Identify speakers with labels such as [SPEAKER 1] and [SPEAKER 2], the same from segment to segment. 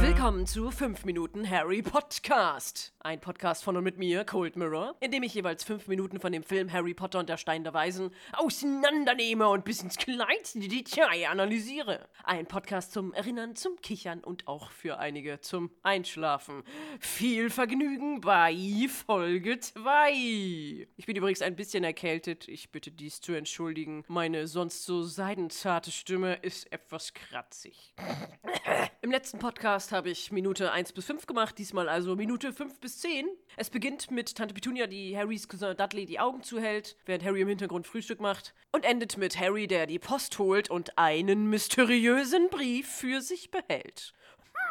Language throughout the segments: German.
[SPEAKER 1] Willkommen zu 5 Minuten Harry Podcast. Ein Podcast von und mit mir, Cold Mirror, in dem ich jeweils 5 Minuten von dem Film Harry Potter und der Stein der Weisen auseinandernehme und bis ins kleinste Detail analysiere. Ein Podcast zum Erinnern, zum Kichern und auch für einige zum Einschlafen. Viel Vergnügen bei Folge 2. Ich bin übrigens ein bisschen erkältet. Ich bitte dies zu entschuldigen. Meine sonst so seidenzarte Stimme ist etwas kratzig. Im letzten Podcast habe ich Minute 1 bis 5 gemacht, diesmal also Minute 5 bis 10. Es beginnt mit Tante Petunia, die Harrys Cousin Dudley die Augen zuhält, während Harry im Hintergrund Frühstück macht. Und endet mit Harry, der die Post holt und einen mysteriösen Brief für sich behält.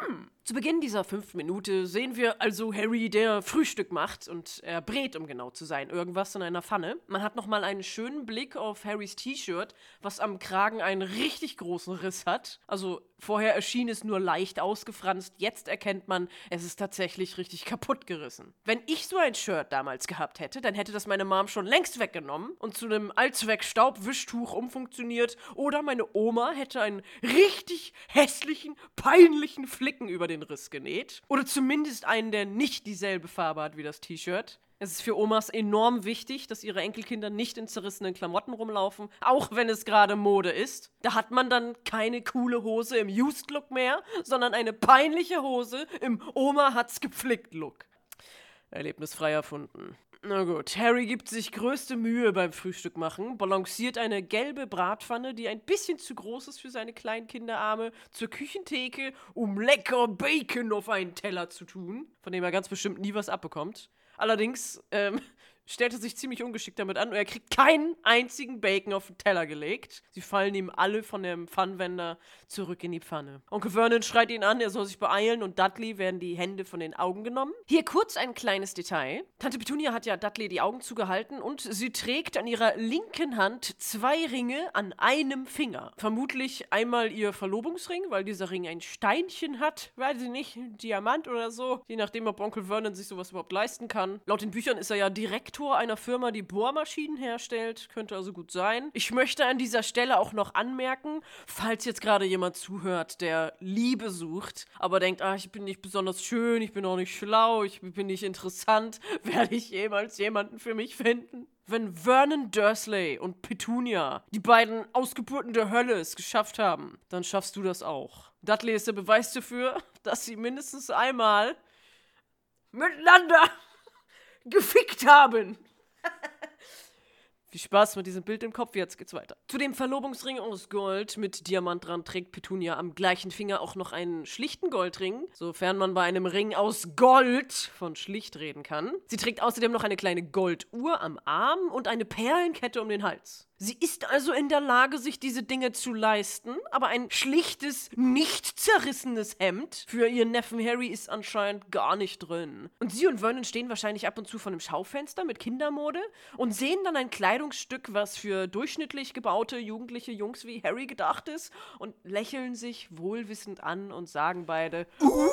[SPEAKER 1] Hm. Zu Beginn dieser fünf Minute sehen wir also Harry, der Frühstück macht und er brät, um genau zu sein, irgendwas in einer Pfanne. Man hat nochmal einen schönen Blick auf Harrys T-Shirt, was am Kragen einen richtig großen Riss hat. Also vorher erschien es nur leicht ausgefranst, jetzt erkennt man, es ist tatsächlich richtig kaputt gerissen. Wenn ich so ein Shirt damals gehabt hätte, dann hätte das meine Mom schon längst weggenommen und zu einem Allzweck-Staubwischtuch umfunktioniert oder meine Oma hätte einen richtig hässlichen, peinlichen Flicken über den den Riss genäht. Oder zumindest einen, der nicht dieselbe Farbe hat wie das T-Shirt. Es ist für Omas enorm wichtig, dass ihre Enkelkinder nicht in zerrissenen Klamotten rumlaufen, auch wenn es gerade Mode ist. Da hat man dann keine coole Hose im Used-Look mehr, sondern eine peinliche Hose im Oma hat's gepflickt Look. Erlebnisfrei erfunden. Na gut, Harry gibt sich größte Mühe beim Frühstück machen, balanciert eine gelbe Bratpfanne, die ein bisschen zu groß ist für seine kleinen Kinderarme, zur Küchentheke, um lecker Bacon auf einen Teller zu tun, von dem er ganz bestimmt nie was abbekommt. Allerdings ähm, stellt er sich ziemlich ungeschickt damit an und er kriegt keinen einzigen Bacon auf den Teller gelegt. Sie fallen ihm alle von dem Pfannwender zurück in die Pfanne. Onkel Vernon schreit ihn an, er soll sich beeilen und Dudley werden die Hände von den Augen genommen. Hier kurz ein kleines Detail. Tante Petunia hat ja Dudley die Augen zugehalten und sie trägt an ihrer linken Hand zwei Ringe an einem Finger. Vermutlich einmal ihr Verlobungsring, weil dieser Ring ein Steinchen hat, weiß ich nicht, ein Diamant oder so. Je nachdem, ob Onkel Vernon sich sowas überhaupt leisten kann. Laut den Büchern ist er ja direkt Direktor einer Firma, die Bohrmaschinen herstellt. Könnte also gut sein. Ich möchte an dieser Stelle auch noch anmerken, falls jetzt gerade jemand zuhört, der Liebe sucht, aber denkt, ah, ich bin nicht besonders schön, ich bin auch nicht schlau, ich bin nicht interessant, werde ich jemals jemanden für mich finden? Wenn Vernon Dursley und Petunia, die beiden Ausgeburten der Hölle, es geschafft haben, dann schaffst du das auch. Dudley ist der Beweis dafür, dass sie mindestens einmal miteinander gefickt haben. Viel Spaß mit diesem Bild im Kopf, jetzt geht's weiter. Zu dem Verlobungsring aus Gold mit Diamant dran trägt Petunia am gleichen Finger auch noch einen schlichten Goldring, sofern man bei einem Ring aus Gold von schlicht reden kann. Sie trägt außerdem noch eine kleine Golduhr am Arm und eine Perlenkette um den Hals. Sie ist also in der Lage, sich diese Dinge zu leisten, aber ein schlichtes, nicht zerrissenes Hemd für ihren Neffen Harry ist anscheinend gar nicht drin. Und sie und Vernon stehen wahrscheinlich ab und zu vor einem Schaufenster mit Kindermode und sehen dann ein Kleidungsstück, was für durchschnittlich gebaute jugendliche Jungs wie Harry gedacht ist und lächeln sich wohlwissend an und sagen beide, Uh,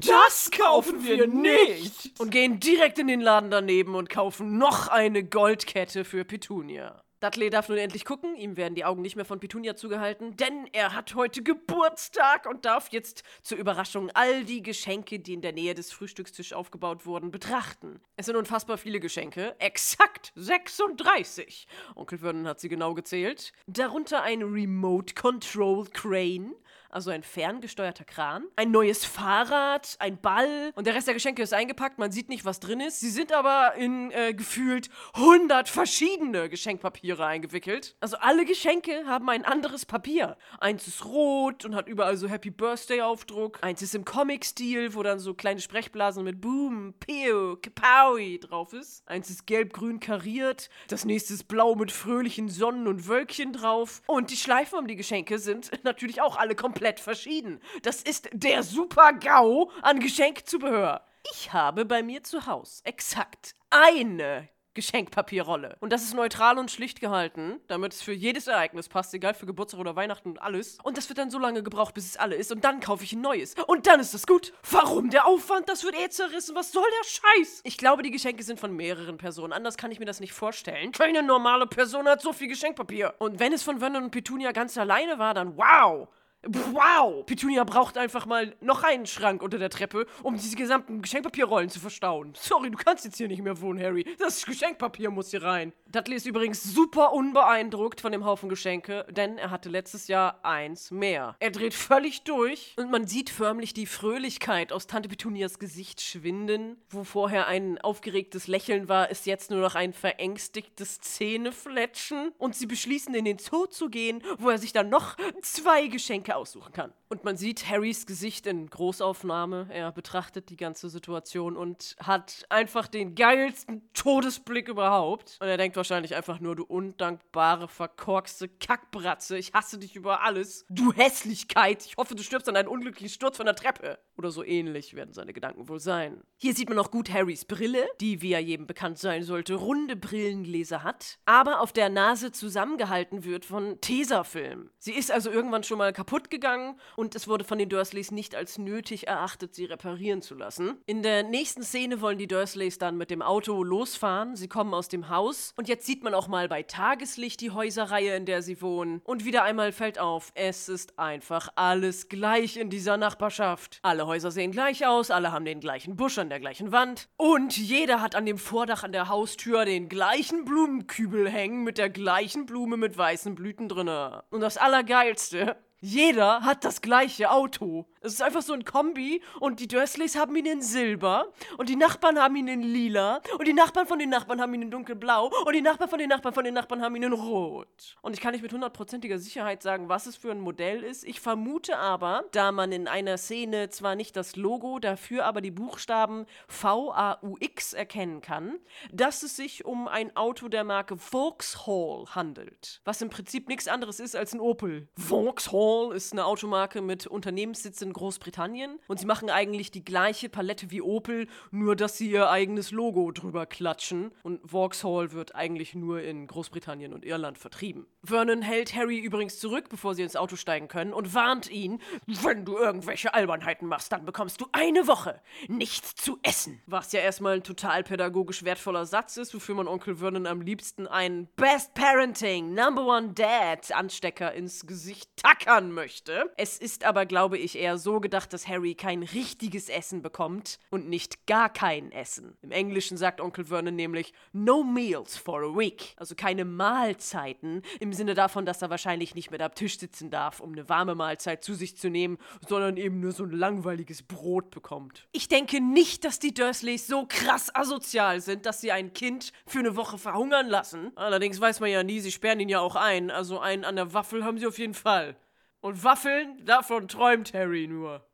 [SPEAKER 1] das kaufen wir nicht! Und gehen direkt in den Laden daneben und kaufen noch eine Goldkette für Petunia. Dudley darf nun endlich gucken, ihm werden die Augen nicht mehr von Petunia zugehalten, denn er hat heute Geburtstag und darf jetzt zur Überraschung all die Geschenke, die in der Nähe des Frühstückstisches aufgebaut wurden, betrachten. Es sind unfassbar viele Geschenke, exakt 36. Onkel Vernon hat sie genau gezählt. Darunter ein Remote Control Crane, also ein ferngesteuerter Kran, ein neues Fahrrad, ein Ball und der Rest der Geschenke ist eingepackt. Man sieht nicht, was drin ist. Sie sind aber in äh, gefühlt 100 verschiedene Geschenkpapiere eingewickelt. Also alle Geschenke haben ein anderes Papier. Eins ist rot und hat überall so Happy Birthday Aufdruck. Eins ist im Comic-Stil, wo dann so kleine Sprechblasen mit Boom, Peo, Kapowi drauf ist. Eins ist gelb-grün kariert. Das nächste ist blau mit fröhlichen Sonnen und Wölkchen drauf. Und die Schleifen um die Geschenke sind natürlich auch alle komplett komplett verschieden. Das ist der Super-GAU an Geschenkzubehör. Ich habe bei mir zu Hause exakt eine Geschenkpapierrolle. Und das ist neutral und schlicht gehalten, damit es für jedes Ereignis passt, egal für Geburtstag oder Weihnachten und alles. Und das wird dann so lange gebraucht, bis es alle ist. Und dann kaufe ich ein neues. Und dann ist es gut. Warum der Aufwand? Das wird eh zerrissen. Was soll der Scheiß? Ich glaube, die Geschenke sind von mehreren Personen. Anders kann ich mir das nicht vorstellen. Keine normale Person hat so viel Geschenkpapier. Und wenn es von Vernon und Petunia ganz alleine war, dann wow. Wow! Petunia braucht einfach mal noch einen Schrank unter der Treppe, um diese gesamten Geschenkpapierrollen zu verstauen. Sorry, du kannst jetzt hier nicht mehr wohnen, Harry. Das Geschenkpapier muss hier rein. Dudley ist übrigens super unbeeindruckt von dem Haufen Geschenke, denn er hatte letztes Jahr eins mehr. Er dreht völlig durch und man sieht förmlich die Fröhlichkeit aus Tante Petunias Gesicht schwinden. Wo vorher ein aufgeregtes Lächeln war, ist jetzt nur noch ein verängstigtes Zähnefletschen. Und sie beschließen, in den Zoo zu gehen, wo er sich dann noch zwei Geschenke aussuchen kann. Und man sieht Harrys Gesicht in Großaufnahme. Er betrachtet die ganze Situation und hat einfach den geilsten Todesblick überhaupt. Und er denkt wahrscheinlich einfach nur, du undankbare, verkorkste Kackbratze. Ich hasse dich über alles. Du Hässlichkeit. Ich hoffe, du stirbst an einem unglücklichen Sturz von der Treppe. Oder so ähnlich werden seine Gedanken wohl sein. Hier sieht man auch gut Harrys Brille, die, wie er jedem bekannt sein sollte, runde Brillengläser hat, aber auf der Nase zusammengehalten wird von Tesafilm. Sie ist also irgendwann schon mal kaputt gegangen und es wurde von den Dursleys nicht als nötig erachtet, sie reparieren zu lassen. In der nächsten Szene wollen die Dursleys dann mit dem Auto losfahren. Sie kommen aus dem Haus und jetzt sieht man auch mal bei Tageslicht die Häuserreihe, in der sie wohnen. Und wieder einmal fällt auf, es ist einfach alles gleich in dieser Nachbarschaft. Alle Häuser sehen gleich aus, alle haben den gleichen Busch an der gleichen Wand und jeder hat an dem Vordach an der Haustür den gleichen Blumenkübel hängen mit der gleichen Blume mit weißen Blüten drinne. Und das Allergeilste, jeder hat das gleiche Auto. Es ist einfach so ein Kombi und die Dursleys haben ihn in Silber und die Nachbarn haben ihn in Lila und die Nachbarn von den Nachbarn haben ihn in Dunkelblau und die Nachbarn von den Nachbarn von den Nachbarn haben ihn in Rot. Und ich kann nicht mit hundertprozentiger Sicherheit sagen, was es für ein Modell ist. Ich vermute aber, da man in einer Szene zwar nicht das Logo, dafür aber die Buchstaben V-A-U-X erkennen kann, dass es sich um ein Auto der Marke Vauxhall handelt. Was im Prinzip nichts anderes ist als ein Opel. Vauxhall Hall ist eine Automarke mit Unternehmenssitz in Großbritannien und sie machen eigentlich die gleiche Palette wie Opel, nur dass sie ihr eigenes Logo drüber klatschen. Und Vauxhall wird eigentlich nur in Großbritannien und Irland vertrieben. Vernon hält Harry übrigens zurück, bevor sie ins Auto steigen können und warnt ihn, wenn du irgendwelche Albernheiten machst, dann bekommst du eine Woche nichts zu essen. Was ja erstmal ein total pädagogisch wertvoller Satz ist, wofür man Onkel Vernon am liebsten einen Best Parenting, Number One Dad Anstecker ins Gesicht tackern möchte. Es ist aber, glaube ich, eher so gedacht, dass Harry kein richtiges Essen bekommt und nicht gar kein Essen. Im Englischen sagt Onkel Vernon nämlich No meals for a week. Also keine Mahlzeiten im Sinne davon, dass er wahrscheinlich nicht mit am Tisch sitzen darf, um eine warme Mahlzeit zu sich zu nehmen, sondern eben nur so ein langweiliges Brot bekommt. Ich denke nicht, dass die Dursleys so krass asozial sind, dass sie ein Kind für eine Woche verhungern lassen. Allerdings weiß man ja nie, sie sperren ihn ja auch ein. Also einen an der Waffel haben sie auf jeden Fall. Und Waffeln, davon träumt Harry nur.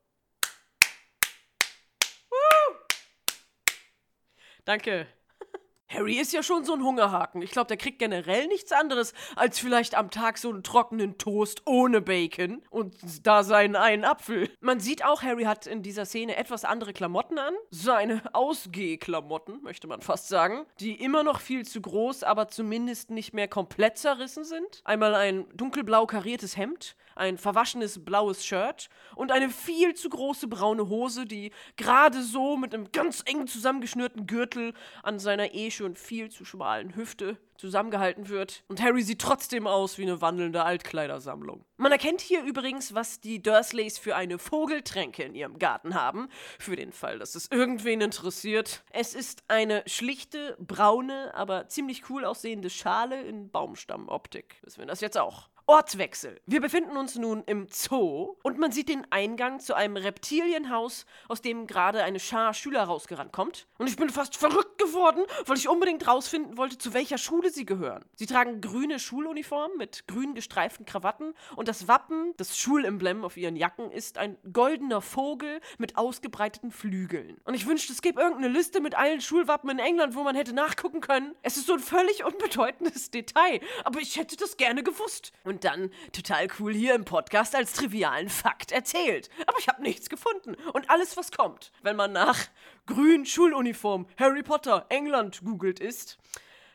[SPEAKER 1] Danke. Harry ist ja schon so ein Hungerhaken. Ich glaube, der kriegt generell nichts anderes als vielleicht am Tag so einen trockenen Toast ohne Bacon und da seinen einen Apfel. Man sieht auch, Harry hat in dieser Szene etwas andere Klamotten an. Seine Ausgehklamotten, möchte man fast sagen, die immer noch viel zu groß, aber zumindest nicht mehr komplett zerrissen sind. Einmal ein dunkelblau kariertes Hemd, ein verwaschenes blaues Shirt und eine viel zu große braune Hose, die gerade so mit einem ganz eng zusammengeschnürten Gürtel an seiner eh schon viel zu schmalen Hüfte zusammengehalten wird. Und Harry sieht trotzdem aus wie eine wandelnde Altkleidersammlung. Man erkennt hier übrigens, was die Dursleys für eine Vogeltränke in ihrem Garten haben, für den Fall, dass es irgendwen interessiert. Es ist eine schlichte, braune, aber ziemlich cool aussehende Schale in Baumstammoptik. Wissen wir das jetzt auch. Ortswechsel. Wir befinden uns nun im Zoo und man sieht den Eingang zu einem Reptilienhaus, aus dem gerade eine Schar Schüler rausgerannt kommt. Und ich bin fast verrückt geworden, weil ich unbedingt rausfinden wollte, zu welcher Schule sie gehören. Sie tragen grüne Schuluniformen mit grün gestreiften Krawatten und das Wappen, das Schulemblem auf ihren Jacken, ist ein goldener Vogel mit ausgebreiteten Flügeln. Und ich wünschte, es gäbe irgendeine Liste mit allen Schulwappen in England, wo man hätte nachgucken können. Es ist so ein völlig unbedeutendes Detail, aber ich hätte das gerne gewusst. Und und dann total cool hier im Podcast als trivialen Fakt erzählt. Aber ich habe nichts gefunden. Und alles, was kommt, wenn man nach grün Schuluniform Harry Potter England googelt, ist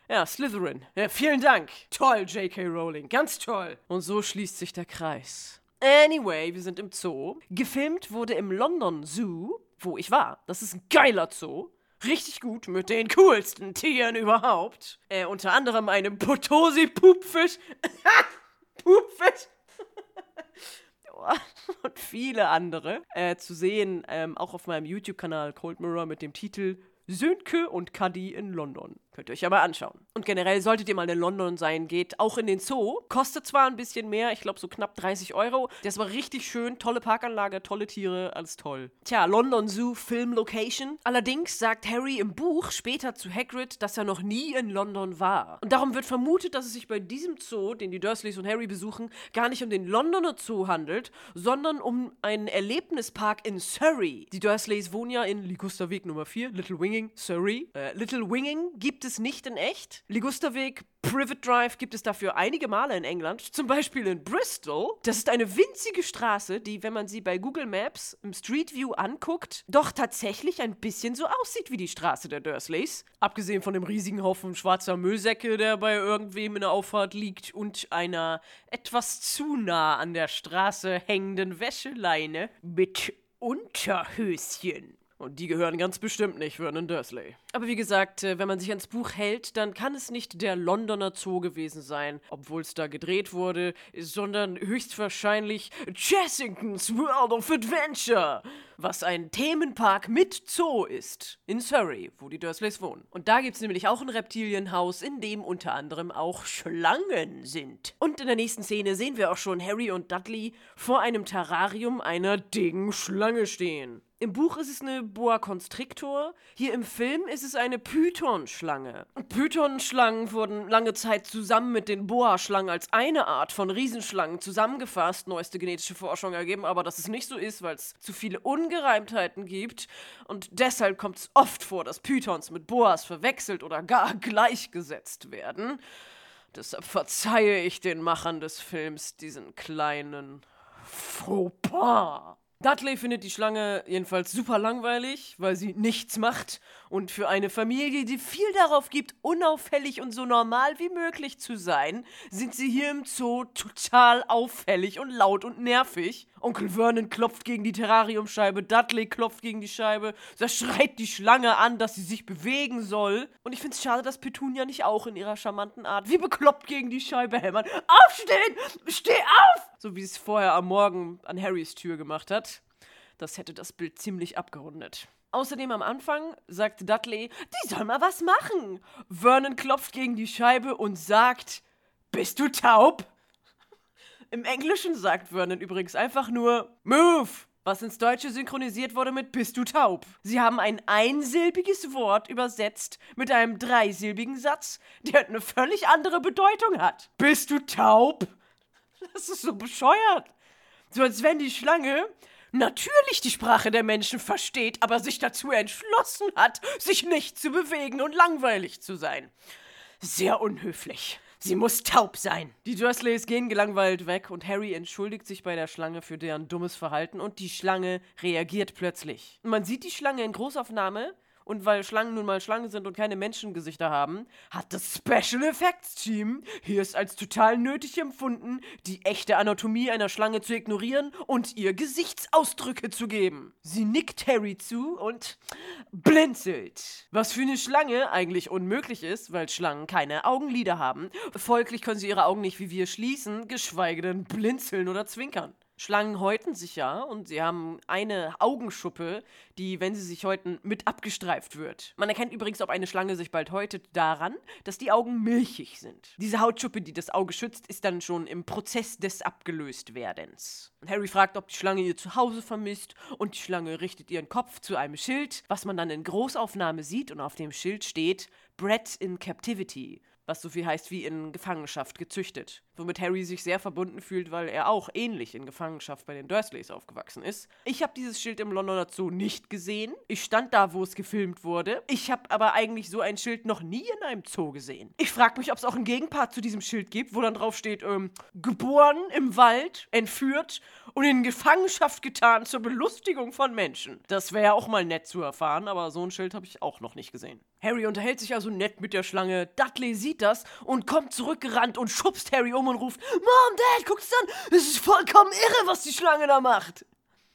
[SPEAKER 1] Ja, Slytherin. Ja, vielen Dank. Toll, J.K. Rowling. Ganz toll. Und so schließt sich der Kreis. Anyway, wir sind im Zoo. Gefilmt wurde im London Zoo, wo ich war. Das ist ein geiler Zoo. Richtig gut, mit den coolsten Tieren überhaupt. Äh, unter anderem einem Potosi-Pupfisch. Pupfisch. und viele andere äh, zu sehen, ähm, auch auf meinem YouTube-Kanal Cold Mirror mit dem Titel Sönke und Cuddy in London. Könnt ihr euch aber anschauen. Und generell solltet ihr mal in London sein, geht auch in den Zoo. Kostet zwar ein bisschen mehr, ich glaube so knapp 30 Euro. Das war richtig schön, tolle Parkanlage, tolle Tiere, alles toll. Tja, London Zoo Film Location. Allerdings sagt Harry im Buch später zu Hagrid, dass er noch nie in London war. Und darum wird vermutet, dass es sich bei diesem Zoo, den die Dursleys und Harry besuchen, gar nicht um den Londoner Zoo handelt, sondern um einen Erlebnispark in Surrey. Die Dursleys wohnen ja in Ligusterweg Nummer 4, Little Winging, Surrey. Äh, Little Winging gibt es nicht in echt. Ligusterweg Privet Drive gibt es dafür einige Male in England, zum Beispiel in Bristol. Das ist eine winzige Straße, die, wenn man sie bei Google Maps im Street View anguckt, doch tatsächlich ein bisschen so aussieht wie die Straße der Dursleys. Abgesehen von dem riesigen Haufen schwarzer Müllsäcke, der bei irgendwem in der Auffahrt liegt, und einer etwas zu nah an der Straße hängenden Wäscheleine mit Unterhöschen. Und die gehören ganz bestimmt nicht Vernon Dursley. Aber wie gesagt, äh, wenn man sich ans Buch hält, dann kann es nicht der Londoner Zoo gewesen sein, obwohl es da gedreht wurde, sondern höchstwahrscheinlich Chessingtons World of Adventure, was ein Themenpark mit Zoo ist, in Surrey, wo die Dursleys wohnen. Und da gibt es nämlich auch ein Reptilienhaus, in dem unter anderem auch Schlangen sind. Und in der nächsten Szene sehen wir auch schon Harry und Dudley vor einem Terrarium einer dicken Schlange stehen. Im Buch ist es eine Boa Constrictor, hier im Film ist es eine Python-Schlange. Python-Schlangen wurden lange Zeit zusammen mit den Boa-Schlangen als eine Art von Riesenschlangen zusammengefasst, neueste genetische Forschung ergeben, aber dass es nicht so ist, weil es zu viele Ungereimtheiten gibt und deshalb kommt es oft vor, dass Pythons mit Boas verwechselt oder gar gleichgesetzt werden. Deshalb verzeihe ich den Machern des Films diesen kleinen Fauxpas. Dudley findet die Schlange jedenfalls super langweilig, weil sie nichts macht. Und für eine Familie, die viel darauf gibt, unauffällig und so normal wie möglich zu sein, sind sie hier im Zoo total auffällig und laut und nervig. Onkel Vernon klopft gegen die Terrariumscheibe, Dudley klopft gegen die Scheibe, da schreit die Schlange an, dass sie sich bewegen soll. Und ich find's schade, dass Petunia nicht auch in ihrer charmanten Art wie bekloppt gegen die Scheibe hämmert. Aufstehen! Steh auf! So wie es vorher am Morgen an Harrys Tür gemacht hat. Das hätte das Bild ziemlich abgerundet. Außerdem am Anfang sagt Dudley, die soll mal was machen. Vernon klopft gegen die Scheibe und sagt, bist du taub? Im Englischen sagt Vernon übrigens einfach nur Move, was ins Deutsche synchronisiert wurde mit Bist du taub? Sie haben ein einsilbiges Wort übersetzt mit einem dreisilbigen Satz, der eine völlig andere Bedeutung hat. Bist du taub? Das ist so bescheuert. So als wenn die Schlange natürlich die Sprache der Menschen versteht, aber sich dazu entschlossen hat, sich nicht zu bewegen und langweilig zu sein. Sehr unhöflich. Sie muss taub sein. Die Dursleys gehen gelangweilt weg und Harry entschuldigt sich bei der Schlange für deren dummes Verhalten und die Schlange reagiert plötzlich. Man sieht die Schlange in Großaufnahme und weil Schlangen nun mal Schlangen sind und keine Menschengesichter haben, hat das Special Effects Team hier es als total nötig empfunden, die echte Anatomie einer Schlange zu ignorieren und ihr Gesichtsausdrücke zu geben. Sie nickt Harry zu und blinzelt. Was für eine Schlange eigentlich unmöglich ist, weil Schlangen keine Augenlider haben. Folglich können sie ihre Augen nicht wie wir schließen, geschweige denn blinzeln oder zwinkern. Schlangen häuten sich ja und sie haben eine Augenschuppe, die, wenn sie sich häuten, mit abgestreift wird. Man erkennt übrigens, ob eine Schlange sich bald häutet, daran, dass die Augen milchig sind. Diese Hautschuppe, die das Auge schützt, ist dann schon im Prozess des Abgelöstwerdens. Harry fragt, ob die Schlange ihr Zuhause vermisst und die Schlange richtet ihren Kopf zu einem Schild, was man dann in Großaufnahme sieht und auf dem Schild steht Bred in Captivity was so viel heißt wie in Gefangenschaft gezüchtet. Womit Harry sich sehr verbunden fühlt, weil er auch ähnlich in Gefangenschaft bei den Dursleys aufgewachsen ist. Ich habe dieses Schild im Londoner Zoo nicht gesehen. Ich stand da, wo es gefilmt wurde. Ich habe aber eigentlich so ein Schild noch nie in einem Zoo gesehen. Ich frage mich, ob es auch einen Gegenpart zu diesem Schild gibt, wo dann drauf steht, ähm, geboren im Wald, entführt und in Gefangenschaft getan zur Belustigung von Menschen. Das wäre ja auch mal nett zu erfahren, aber so ein Schild habe ich auch noch nicht gesehen. Harry unterhält sich also nett mit der Schlange. Dudley sieht das und kommt zurückgerannt und schubst Harry um und ruft: Mom, Dad, guck's an! Es ist vollkommen irre, was die Schlange da macht!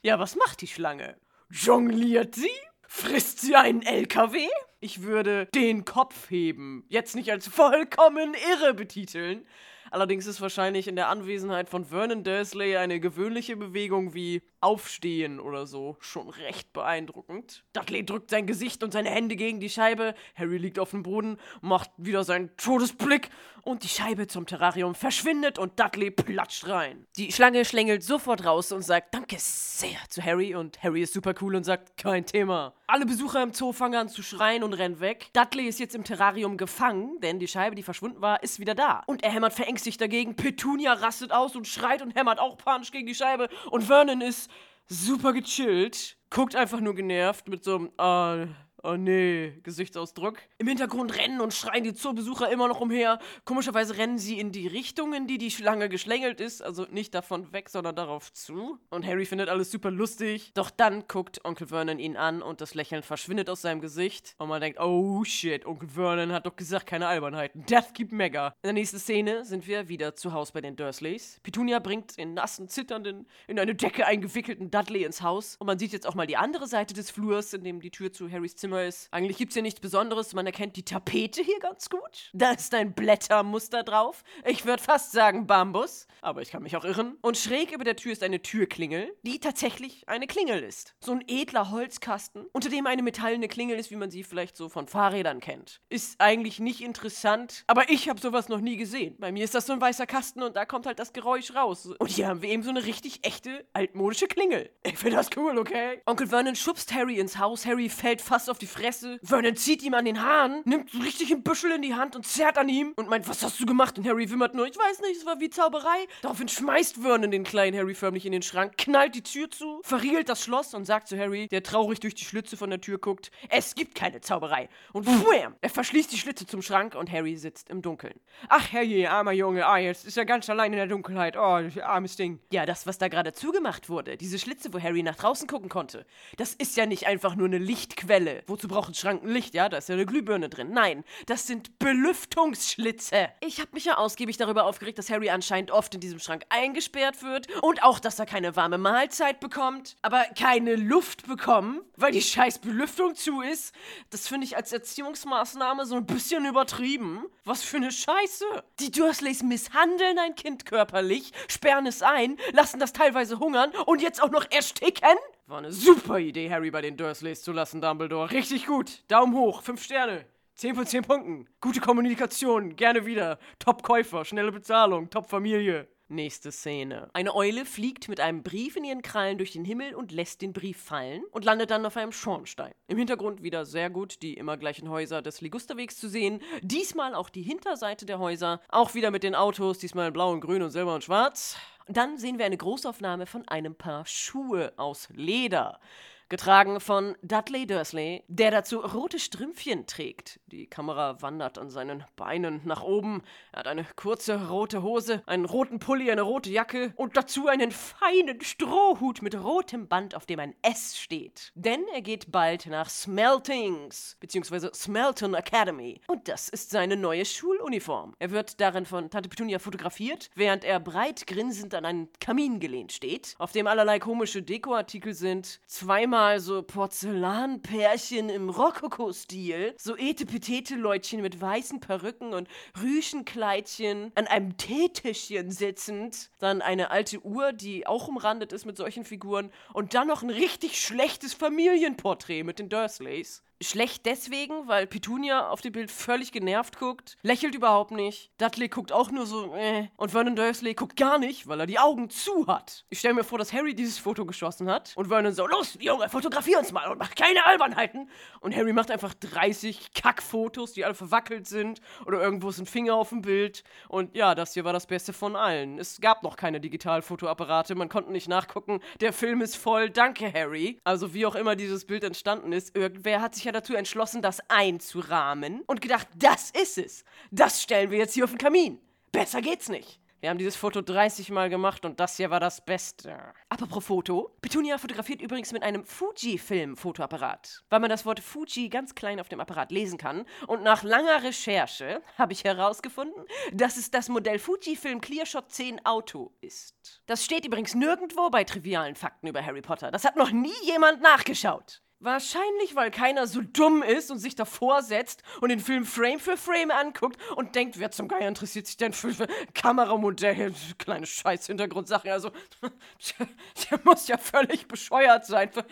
[SPEAKER 1] Ja, was macht die Schlange? Jongliert sie? Frisst sie einen LKW? Ich würde den Kopf heben. Jetzt nicht als vollkommen irre betiteln. Allerdings ist wahrscheinlich in der Anwesenheit von Vernon Dursley eine gewöhnliche Bewegung wie Aufstehen oder so schon recht beeindruckend. Dudley drückt sein Gesicht und seine Hände gegen die Scheibe. Harry liegt auf dem Boden, macht wieder seinen Todesblick und die Scheibe zum Terrarium verschwindet und Dudley platscht rein. Die Schlange schlängelt sofort raus und sagt Danke sehr zu Harry und Harry ist super cool und sagt Kein Thema. Alle Besucher im Zoo fangen an zu schreien und rennen weg. Dudley ist jetzt im Terrarium gefangen, denn die Scheibe, die verschwunden war, ist wieder da. Und er hämmert verängstigt dagegen. Petunia rastet aus und schreit und hämmert auch panisch gegen die Scheibe. Und Vernon ist super gechillt, guckt einfach nur genervt mit so einem, ah, Oh nee, Gesichtsausdruck. Im Hintergrund rennen und schreien die Zoobesucher immer noch umher. Komischerweise rennen sie in die Richtung, in die die Schlange geschlängelt ist. Also nicht davon weg, sondern darauf zu. Und Harry findet alles super lustig. Doch dann guckt Onkel Vernon ihn an und das Lächeln verschwindet aus seinem Gesicht. Und man denkt, oh shit, Onkel Vernon hat doch gesagt, keine Albernheiten. Death keep mega. In der nächsten Szene sind wir wieder zu Hause bei den Dursleys. Petunia bringt den nassen, zitternden, in eine Decke eingewickelten Dudley ins Haus. Und man sieht jetzt auch mal die andere Seite des Flurs, in dem die Tür zu Harrys Zimmer ist. Eigentlich gibt es hier nichts Besonderes. Man erkennt die Tapete hier ganz gut. Da ist ein Blättermuster drauf. Ich würde fast sagen Bambus, aber ich kann mich auch irren. Und schräg über der Tür ist eine Türklingel, die tatsächlich eine Klingel ist. So ein edler Holzkasten, unter dem eine metallene Klingel ist, wie man sie vielleicht so von Fahrrädern kennt. Ist eigentlich nicht interessant, aber ich habe sowas noch nie gesehen. Bei mir ist das so ein weißer Kasten und da kommt halt das Geräusch raus. Und hier haben wir eben so eine richtig echte, altmodische Klingel. Ich finde das cool, okay? Onkel Vernon schubst Harry ins Haus. Harry fällt fast auf die Fresse Fresse. Vernon zieht ihm an den Haaren, nimmt so richtig ein Büschel in die Hand und zerrt an ihm und meint, was hast du gemacht? Und Harry wimmert nur, ich weiß nicht, es war wie Zauberei. Daraufhin schmeißt Vernon den kleinen Harry förmlich in den Schrank, knallt die Tür zu, verriegelt das Schloss und sagt zu Harry, der traurig durch die Schlitze von der Tür guckt, es gibt keine Zauberei. Und wham! Er verschließt die Schlitze zum Schrank und Harry sitzt im Dunkeln. Ach herrje, armer Junge, ah, jetzt ist er ganz allein in der Dunkelheit. Oh, armes Ding. Ja, das, was da gerade zugemacht wurde, diese Schlitze, wo Harry nach draußen gucken konnte, das ist ja nicht einfach nur eine Lichtquelle. Wozu braucht ein Schrank ein Licht? Ja, da ist ja eine Glühbirne drin. Nein, das sind Belüftungsschlitze. Ich habe mich ja ausgiebig darüber aufgeregt, dass Harry anscheinend oft in diesem Schrank eingesperrt wird und auch, dass er keine warme Mahlzeit bekommt, aber keine Luft bekommen, weil die scheiß Belüftung zu ist. Das finde ich als Erziehungsmaßnahme so ein bisschen übertrieben. Was für eine Scheiße. Die Dursleys misshandeln ein Kind körperlich, sperren es ein, lassen das teilweise hungern und jetzt auch noch ersticken? War eine super Idee, Harry bei den Dursleys zu lassen, Dumbledore. Richtig gut. Daumen hoch. Fünf Sterne. 10 von 10 Punkten. Gute Kommunikation. Gerne wieder. Top-Käufer. Schnelle Bezahlung. Top-Familie. Nächste Szene. Eine Eule fliegt mit einem Brief in ihren Krallen durch den Himmel und lässt den Brief fallen und landet dann auf einem Schornstein. Im Hintergrund wieder sehr gut die immer gleichen Häuser des Ligusterwegs zu sehen. Diesmal auch die Hinterseite der Häuser. Auch wieder mit den Autos, diesmal in blau und grün und silber und schwarz. Dann sehen wir eine Großaufnahme von einem Paar Schuhe aus Leder getragen von Dudley Dursley, der dazu rote Strümpfchen trägt. Die Kamera wandert an seinen Beinen nach oben. Er hat eine kurze rote Hose, einen roten Pulli, eine rote Jacke und dazu einen feinen Strohhut mit rotem Band, auf dem ein S steht. Denn er geht bald nach Smeltings, beziehungsweise Smelton Academy. Und das ist seine neue Schuluniform. Er wird darin von Tante Petunia fotografiert, während er breit grinsend an einen Kamin gelehnt steht, auf dem allerlei komische Dekoartikel sind. Zweimal mal so Porzellanpärchen im Rokoko-Stil, so Etepetete-Leutchen mit weißen Perücken und Rüschenkleidchen an einem Teetischchen sitzend, dann eine alte Uhr, die auch umrandet ist mit solchen Figuren und dann noch ein richtig schlechtes Familienporträt mit den Dursleys. Schlecht deswegen, weil Petunia auf dem Bild völlig genervt guckt, lächelt überhaupt nicht. Dudley guckt auch nur so, äh. Und Vernon Dursley guckt gar nicht, weil er die Augen zu hat. Ich stelle mir vor, dass Harry dieses Foto geschossen hat. Und Vernon so, los, Junge, fotografier uns mal und mach keine Albernheiten. Und Harry macht einfach 30 Kackfotos, die alle verwackelt sind. Oder irgendwo ist ein Finger auf dem Bild. Und ja, das hier war das Beste von allen. Es gab noch keine Digitalfotoapparate, man konnte nicht nachgucken. Der Film ist voll, danke Harry. Also wie auch immer dieses Bild entstanden ist, irgendwer hat sich sich ja dazu entschlossen, das einzurahmen und gedacht, das ist es. Das stellen wir jetzt hier auf den Kamin. Besser geht's nicht. Wir haben dieses Foto 30 Mal gemacht und das hier war das Beste. Apropos Foto. Petunia fotografiert übrigens mit einem Fujifilm-Fotoapparat. Weil man das Wort Fuji ganz klein auf dem Apparat lesen kann. Und nach langer Recherche habe ich herausgefunden, dass es das Modell Fujifilm Clearshot 10 Auto ist. Das steht übrigens nirgendwo bei trivialen Fakten über Harry Potter. Das hat noch nie jemand nachgeschaut. Wahrscheinlich, weil keiner so dumm ist und sich davor setzt und den Film Frame für Frame anguckt und denkt, wer zum Geier interessiert sich denn für, Kameramodelle? Kleine Scheiß-Hintergrundsache. Also, der, muss ja völlig bescheuert sein, der,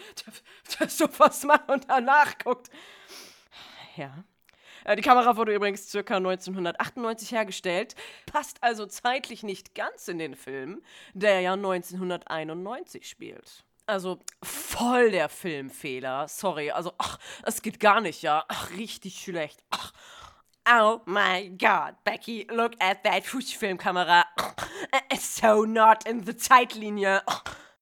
[SPEAKER 1] der sowas macht und danach guckt. Ja. Äh, die Kamera wurde übrigens ca. 1998 hergestellt, passt also zeitlich nicht ganz in den Film, der ja 1991 spielt. Also voll der Filmfehler. Sorry. Also, ach, es geht gar nicht, ja. Ach, richtig schlecht. Ach. Oh my god, Becky, look at that Fußfilmkamera. It's so not in the Zeitlinie.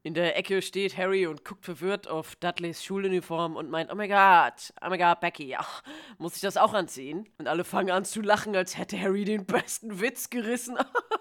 [SPEAKER 1] In der Ecke steht Harry und guckt verwirrt auf Dudleys Schuluniform und meint, oh my god, oh my god, Becky, ach, muss ich das auch anziehen? Und alle fangen an zu lachen, als hätte Harry den besten Witz gerissen.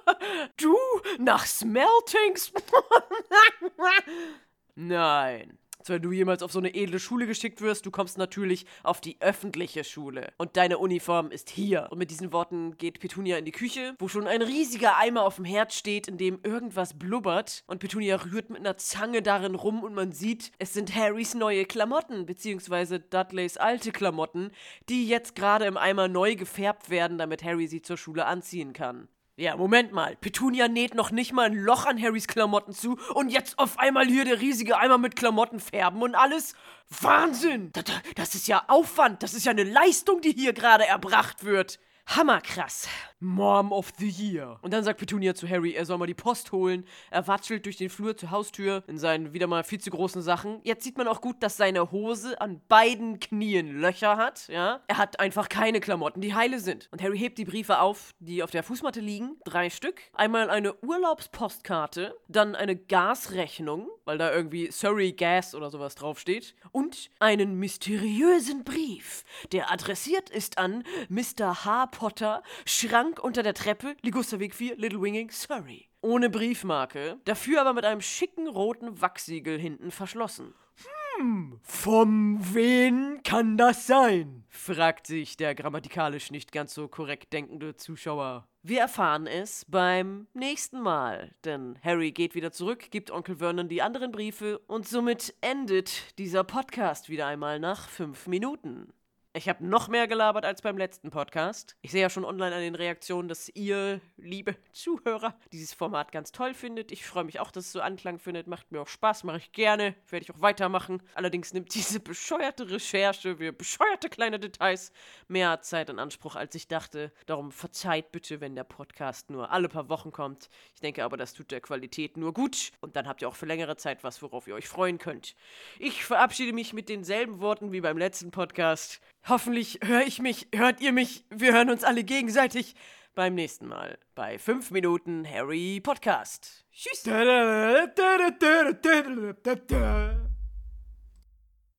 [SPEAKER 1] du, nach Smeltings? Nein. Wenn du jemals auf so eine edle Schule geschickt wirst, du kommst natürlich auf die öffentliche Schule. Und deine Uniform ist hier. Und mit diesen Worten geht Petunia in die Küche, wo schon ein riesiger Eimer auf dem Herd steht, in dem irgendwas blubbert. Und Petunia rührt mit einer Zange darin rum und man sieht, es sind Harrys neue Klamotten, beziehungsweise Dudleys alte Klamotten, die jetzt gerade im Eimer neu gefärbt werden, damit Harry sie zur Schule anziehen kann. Ja, Moment mal. Petunia näht noch nicht mal ein Loch an Harrys Klamotten zu und jetzt auf einmal hier der riesige Eimer mit Klamotten färben und alles? Wahnsinn! Das, das ist ja Aufwand, das ist ja eine Leistung, die hier gerade erbracht wird. Hammerkrass. Mom of the Year. Und dann sagt Petunia zu Harry, er soll mal die Post holen. Er watschelt durch den Flur zur Haustür in seinen wieder mal viel zu großen Sachen. Jetzt sieht man auch gut, dass seine Hose an beiden Knien Löcher hat, ja. Er hat einfach keine Klamotten, die heile sind. Und Harry hebt die Briefe auf, die auf der Fußmatte liegen. Drei Stück. Einmal eine Urlaubspostkarte, dann eine Gasrechnung, weil da irgendwie Surrey Gas oder sowas draufsteht. Und einen mysteriösen Brief, der adressiert ist an Mr. H. Potter, Schrank unter der Treppe, Ligusterweg 4, Little Winging, Surrey. Ohne Briefmarke, dafür aber mit einem schicken roten Wachsiegel hinten verschlossen. Hm, vom wen kann das sein? fragt sich der grammatikalisch nicht ganz so korrekt denkende Zuschauer. Wir erfahren es beim nächsten Mal, denn Harry geht wieder zurück, gibt Onkel Vernon die anderen Briefe und somit endet dieser Podcast wieder einmal nach fünf Minuten. Ich habe noch mehr gelabert als beim letzten Podcast. Ich sehe ja schon online an den Reaktionen, dass ihr, liebe Zuhörer, dieses Format ganz toll findet. Ich freue mich auch, dass es so Anklang findet. Macht mir auch Spaß, mache ich gerne. Werde ich auch weitermachen. Allerdings nimmt diese bescheuerte Recherche für bescheuerte kleine Details mehr Zeit in Anspruch, als ich dachte. Darum verzeiht bitte, wenn der Podcast nur alle paar Wochen kommt. Ich denke aber, das tut der Qualität nur gut. Und dann habt ihr auch für längere Zeit was, worauf ihr euch freuen könnt. Ich verabschiede mich mit denselben Worten wie beim letzten Podcast. Hoffentlich höre ich mich, hört ihr mich, wir hören uns alle gegenseitig beim nächsten Mal bei 5 Minuten Harry Podcast. Tschüss.